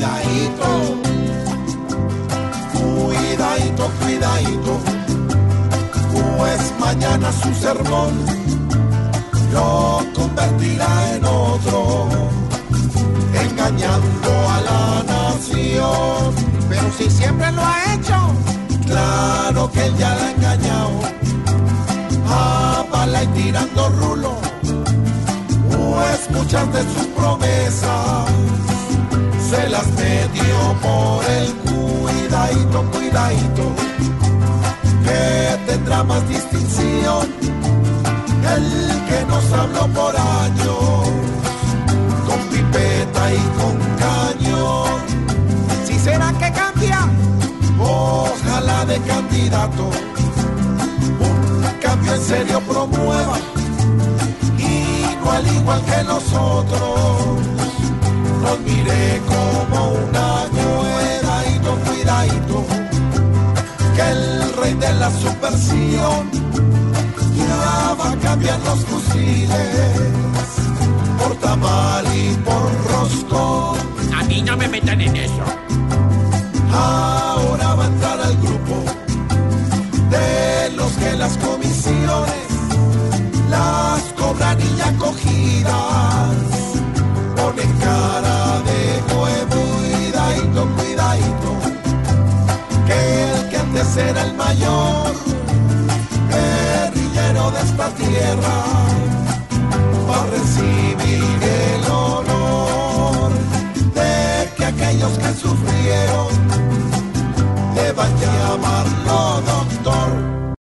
cuidadito, cuidadito, cuidadito, pues mañana su sermón lo convertirá en otro, engañando a la nación. Pero si siempre lo ha hecho. Claro que él ya la ha engañado, a bala y tirando rulo, pues muchas de sus promesas se las metió por el cuidadito, cuidadito, que tendrá más distinción el que nos habló por años, con pipeta y con cañón. Si será que cambia. Ojalá de candidato un cambio en serio promueva y no al igual que nosotros nos mire que el rey de la subversión ya va a cambiar los fusiles por tamal y por roscón. A mí no me metan en eso. Ahora va a entrar al grupo de los que las comisiones las cobran y ya cogidas ponen cara de huevo, cuidadito, cuidadito, grande será el mayor guerrillero de esta tierra. para recibir el honor de que aquellos que sufrieron deban llamarlo.